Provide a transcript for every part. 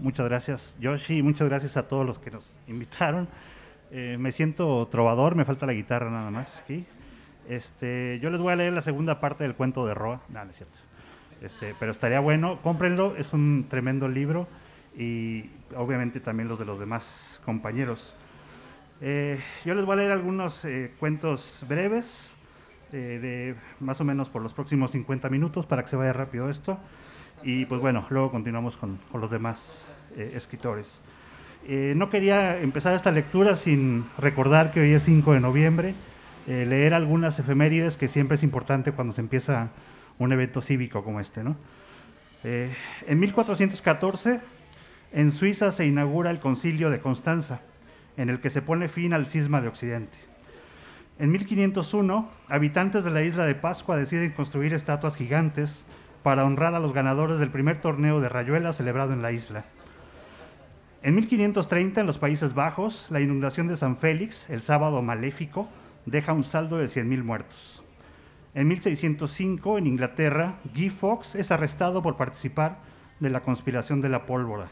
Muchas gracias, Yoshi, muchas gracias a todos los que nos invitaron. Eh, me siento trovador, me falta la guitarra nada más aquí. Este, yo les voy a leer la segunda parte del cuento de Roa. No, no es cierto. Este, pero estaría bueno, cómprenlo, es un tremendo libro y obviamente también los de los demás compañeros. Eh, yo les voy a leer algunos eh, cuentos breves, de más o menos por los próximos 50 minutos para que se vaya rápido esto. Y pues bueno, luego continuamos con, con los demás escritores. no quería empezar esta lectura sin recordar que hoy es 5 de noviembre, leer algunas efemérides que siempre es importante cuando se empieza un evento cívico como este. ¿no? en 1414, en Suiza se inaugura el concilio de Constanza en el que se pone fin al cisma de Occidente. En 1501, habitantes de la isla de Pascua deciden construir estatuas gigantes para honrar a los ganadores del primer torneo de rayuela celebrado en la isla. En 1530, en los Países Bajos, la inundación de San Félix, el sábado maléfico, deja un saldo de 100.000 muertos. En 1605, en Inglaterra, Guy Fawkes es arrestado por participar de la conspiración de la pólvora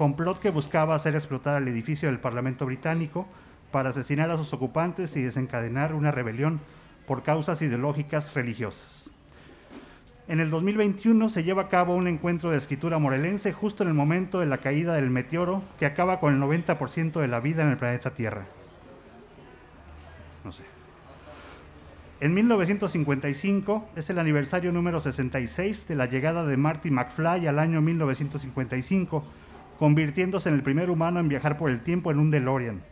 complot que buscaba hacer explotar el edificio del Parlamento británico para asesinar a sus ocupantes y desencadenar una rebelión por causas ideológicas religiosas. En el 2021 se lleva a cabo un encuentro de escritura morelense justo en el momento de la caída del meteoro que acaba con el 90% de la vida en el planeta Tierra. No sé. En 1955 es el aniversario número 66 de la llegada de Marty McFly al año 1955 convirtiéndose en el primer humano en viajar por el tiempo en un DeLorean.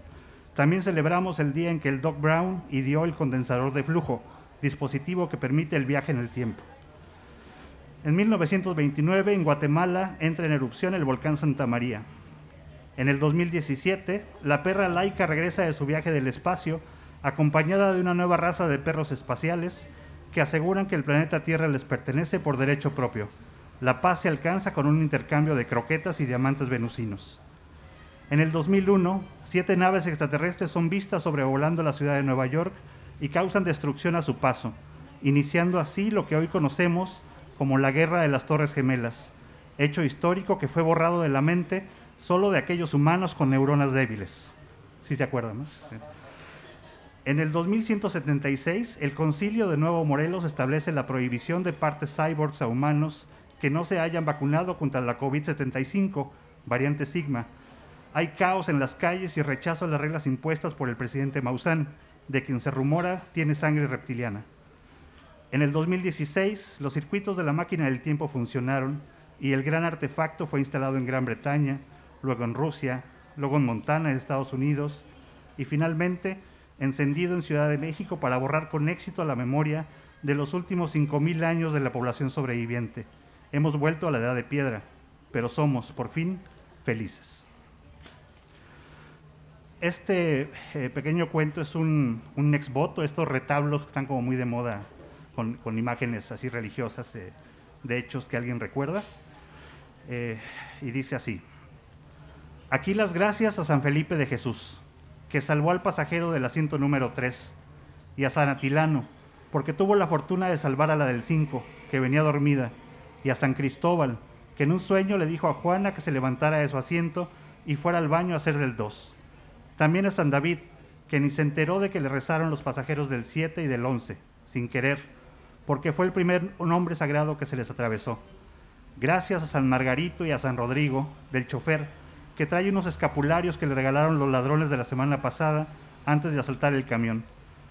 También celebramos el día en que el Doc Brown ideó el condensador de flujo, dispositivo que permite el viaje en el tiempo. En 1929, en Guatemala, entra en erupción el volcán Santa María. En el 2017, la perra laica regresa de su viaje del espacio, acompañada de una nueva raza de perros espaciales que aseguran que el planeta Tierra les pertenece por derecho propio. La paz se alcanza con un intercambio de croquetas y diamantes venusinos. En el 2001, siete naves extraterrestres son vistas sobrevolando la ciudad de Nueva York y causan destrucción a su paso, iniciando así lo que hoy conocemos como la Guerra de las Torres Gemelas, hecho histórico que fue borrado de la mente solo de aquellos humanos con neuronas débiles. Si se acuerdan. En el 2176, el Concilio de Nuevo Morelos establece la prohibición de partes cyborgs a humanos que no se hayan vacunado contra la COVID-75, variante Sigma. Hay caos en las calles y rechazo a las reglas impuestas por el presidente Maussan, de quien se rumora tiene sangre reptiliana. En el 2016, los circuitos de la máquina del tiempo funcionaron y el gran artefacto fue instalado en Gran Bretaña, luego en Rusia, luego en Montana, en Estados Unidos, y finalmente encendido en Ciudad de México para borrar con éxito la memoria de los últimos 5.000 años de la población sobreviviente. Hemos vuelto a la edad de piedra, pero somos, por fin, felices. Este eh, pequeño cuento es un, un exvoto, estos retablos que están como muy de moda, con, imágenes así religiosas de, hechos que alguien recuerda. Eh, y dice así, aquí las gracias a San Felipe de Jesús, que salvó al pasajero del asiento número 3, y a San Atilano, porque tuvo la fortuna de salvar a la del 5, que venía dormida y a San Cristóbal, que en un sueño le dijo a Juana que se levantara de su asiento y fuera al baño a hacer del dos. También a San David, que ni se enteró de que le rezaron los pasajeros del 7 y del 11, sin querer, porque fue el primer nombre sagrado que se les atravesó. Gracias a San Margarito y a San Rodrigo, del chofer, que trae unos escapularios que le regalaron los ladrones de la semana pasada antes de asaltar el camión.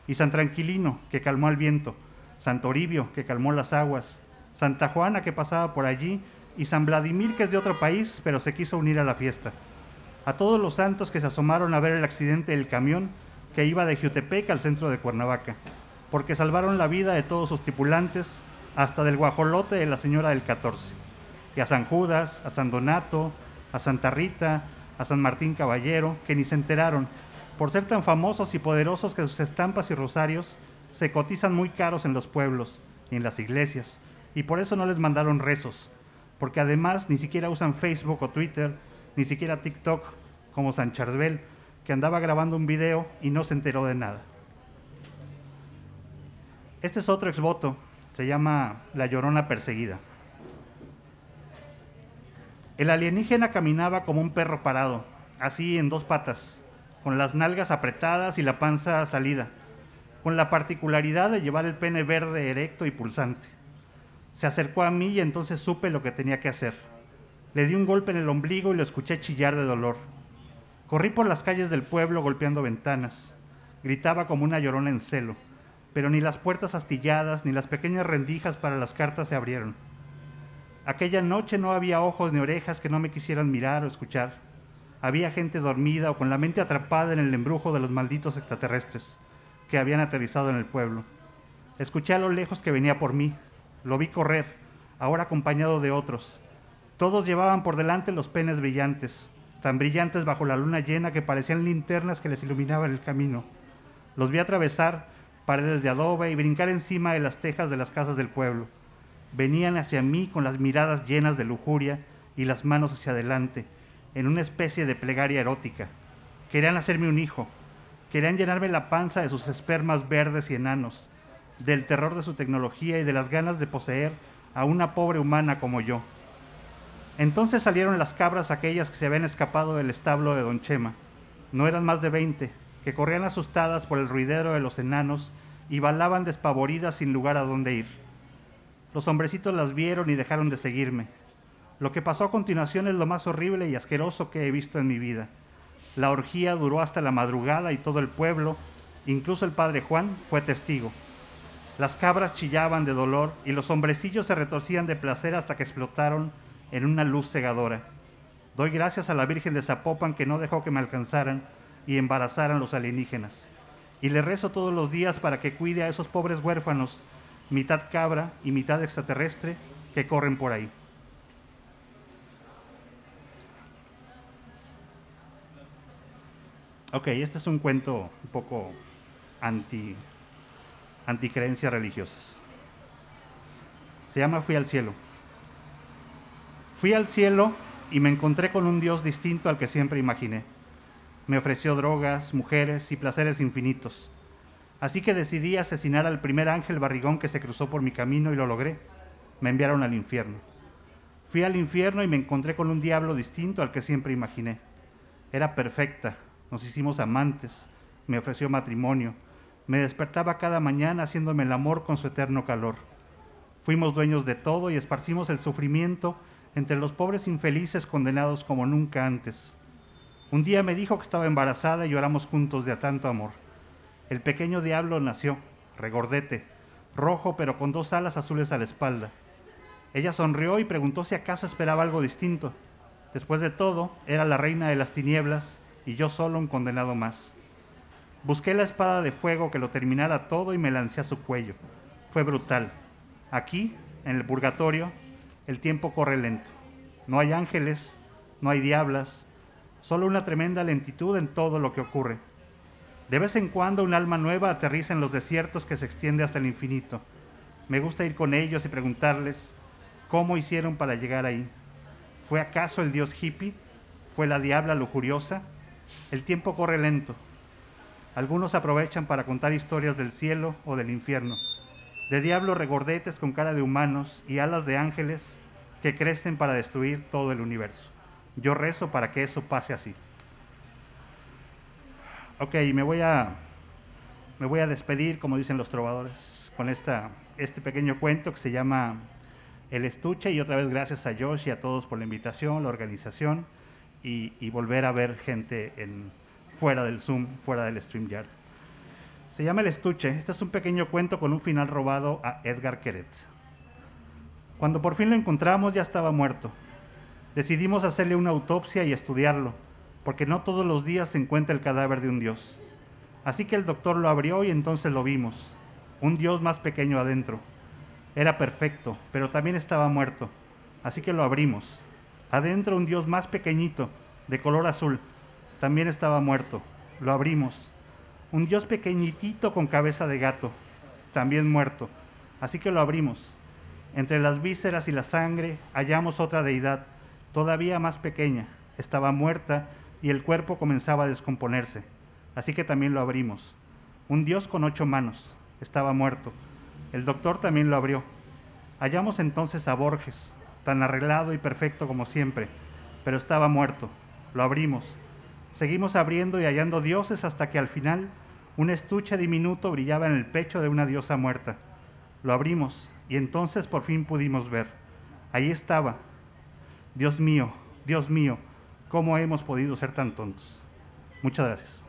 Y San Tranquilino, que calmó al viento. San Toribio, que calmó las aguas. Santa Juana que pasaba por allí y San Vladimir que es de otro país pero se quiso unir a la fiesta. A todos los santos que se asomaron a ver el accidente del camión que iba de Jutepec al centro de Cuernavaca, porque salvaron la vida de todos sus tripulantes, hasta del guajolote de la señora del 14. Y a San Judas, a San Donato, a Santa Rita, a San Martín Caballero, que ni se enteraron, por ser tan famosos y poderosos que sus estampas y rosarios se cotizan muy caros en los pueblos y en las iglesias, y por eso no les mandaron rezos, porque además ni siquiera usan Facebook o Twitter, ni siquiera TikTok, como San Charbel, que andaba grabando un video y no se enteró de nada. Este es otro exvoto, se llama La Llorona Perseguida. El alienígena caminaba como un perro parado, así en dos patas, con las nalgas apretadas y la panza salida, con la particularidad de llevar el pene verde erecto y pulsante. Se acercó a mí y entonces supe lo que tenía que hacer. Le di un golpe en el ombligo y lo escuché chillar de dolor. Corrí por las calles del pueblo golpeando ventanas. Gritaba como una llorona en celo, pero ni las puertas astilladas ni las pequeñas rendijas para las cartas se abrieron. Aquella noche no había ojos ni orejas que no me quisieran mirar o escuchar. Había gente dormida o con la mente atrapada en el embrujo de los malditos extraterrestres que habían aterrizado en el pueblo. Escuché a lo lejos que venía por mí. Lo vi correr, ahora acompañado de otros. Todos llevaban por delante los penes brillantes, tan brillantes bajo la luna llena que parecían linternas que les iluminaban el camino. Los vi atravesar paredes de adobe y brincar encima de las tejas de las casas del pueblo venían hacia mí con las miradas llenas de lujuria y las manos hacia adelante, en una especie de plegaria erótica. Querían hacerme un hijo, querían llenarme la panza de sus espermas verdes y enanos, del terror de su tecnología y de las ganas de poseer a una pobre humana como yo. Entonces salieron las cabras aquellas que se habían escapado del establo de Don Chema. No eran más de veinte, que corrían asustadas por el ruidero de los enanos y balaban despavoridas sin lugar a dónde ir. Los hombrecitos las vieron y dejaron de seguirme. Lo que pasó a continuación es lo más horrible y asqueroso que he visto en mi vida. La orgía duró hasta la madrugada y todo el pueblo, incluso el padre Juan, fue testigo. Las cabras chillaban de dolor y los hombrecillos se retorcían de placer hasta que explotaron en una luz cegadora. Doy gracias a la Virgen de Zapopan que no dejó que me alcanzaran y embarazaran los alienígenas. Y le rezo todos los días para que cuide a esos pobres huérfanos mitad cabra y mitad extraterrestre que corren por ahí. Ok, este es un cuento un poco anti, anticreencias religiosas. Se llama Fui al cielo. Fui al cielo y me encontré con un Dios distinto al que siempre imaginé. Me ofreció drogas, mujeres y placeres infinitos Así que decidí asesinar al primer ángel barrigón que se cruzó por mi camino y lo logré. Me enviaron al infierno. Fui al infierno y me encontré con un diablo distinto al que siempre imaginé. Era perfecta, nos hicimos amantes, me ofreció matrimonio, me despertaba cada mañana haciéndome el amor con su eterno calor. Fuimos dueños de todo y esparcimos el sufrimiento entre los pobres infelices condenados como nunca antes. Un día me dijo que estaba embarazada y lloramos juntos de tanto amor. El pequeño diablo nació, regordete, rojo pero con dos alas azules a la espalda. Ella sonrió y preguntó si acaso esperaba algo distinto. Después de todo, era la reina de las tinieblas y yo solo un condenado más. Busqué la espada de fuego que lo terminara todo y me lancé a su cuello. Fue brutal. Aquí, en el purgatorio, el tiempo corre lento. No hay ángeles, no hay diablas, solo una tremenda lentitud en todo lo que ocurre. De vez en cuando un alma nueva aterriza en los desiertos que se extiende hasta el infinito. Me gusta ir con ellos y preguntarles cómo hicieron para llegar ahí. ¿Fue acaso el dios hippie? ¿Fue la diabla lujuriosa? El tiempo corre lento. Algunos aprovechan para contar historias del cielo o del infierno, de diablos regordetes con cara de humanos y alas de ángeles que crecen para destruir todo el universo. Yo rezo para que eso pase así. Ok, me voy a, me voy a despedir, como dicen los trovadores, con esta, este pequeño cuento que se llama El Estuche y otra vez gracias a Josh y a todos por la invitación, la organización y, volver a ver gente en, fuera del Zoom, fuera del StreamYard. Se llama El Estuche. Este es un pequeño cuento con un final robado a Edgar Queret. Cuando por fin lo encontramos ya estaba muerto. Decidimos hacerle una autopsia y estudiarlo porque no todos los días se encuentra el cadáver de un dios. Así que el doctor lo abrió y entonces lo vimos, un dios más pequeño adentro. Era perfecto, pero también estaba muerto, así que lo abrimos. Adentro un dios más pequeñito, de color azul, también estaba muerto. Lo abrimos. Un dios pequeñitito con cabeza de gato, también muerto, así que lo abrimos. Entre las vísceras y la sangre hallamos otra deidad, todavía más pequeña, estaba muerta y el cuerpo comenzaba a descomponerse. Así que también lo abrimos. Un dios con ocho manos, estaba muerto. El doctor también lo abrió. Hallamos entonces a Borges, tan arreglado y perfecto como siempre, pero estaba muerto. Lo abrimos. Seguimos abriendo y hallando dioses hasta que al final un estuche diminuto brillaba en el pecho de una diosa muerta. Lo abrimos y entonces por fin pudimos ver. Allí estaba, Dios mío, Dios mío, ¿cómo hemos podido ser tan tontos? Muchas gracias.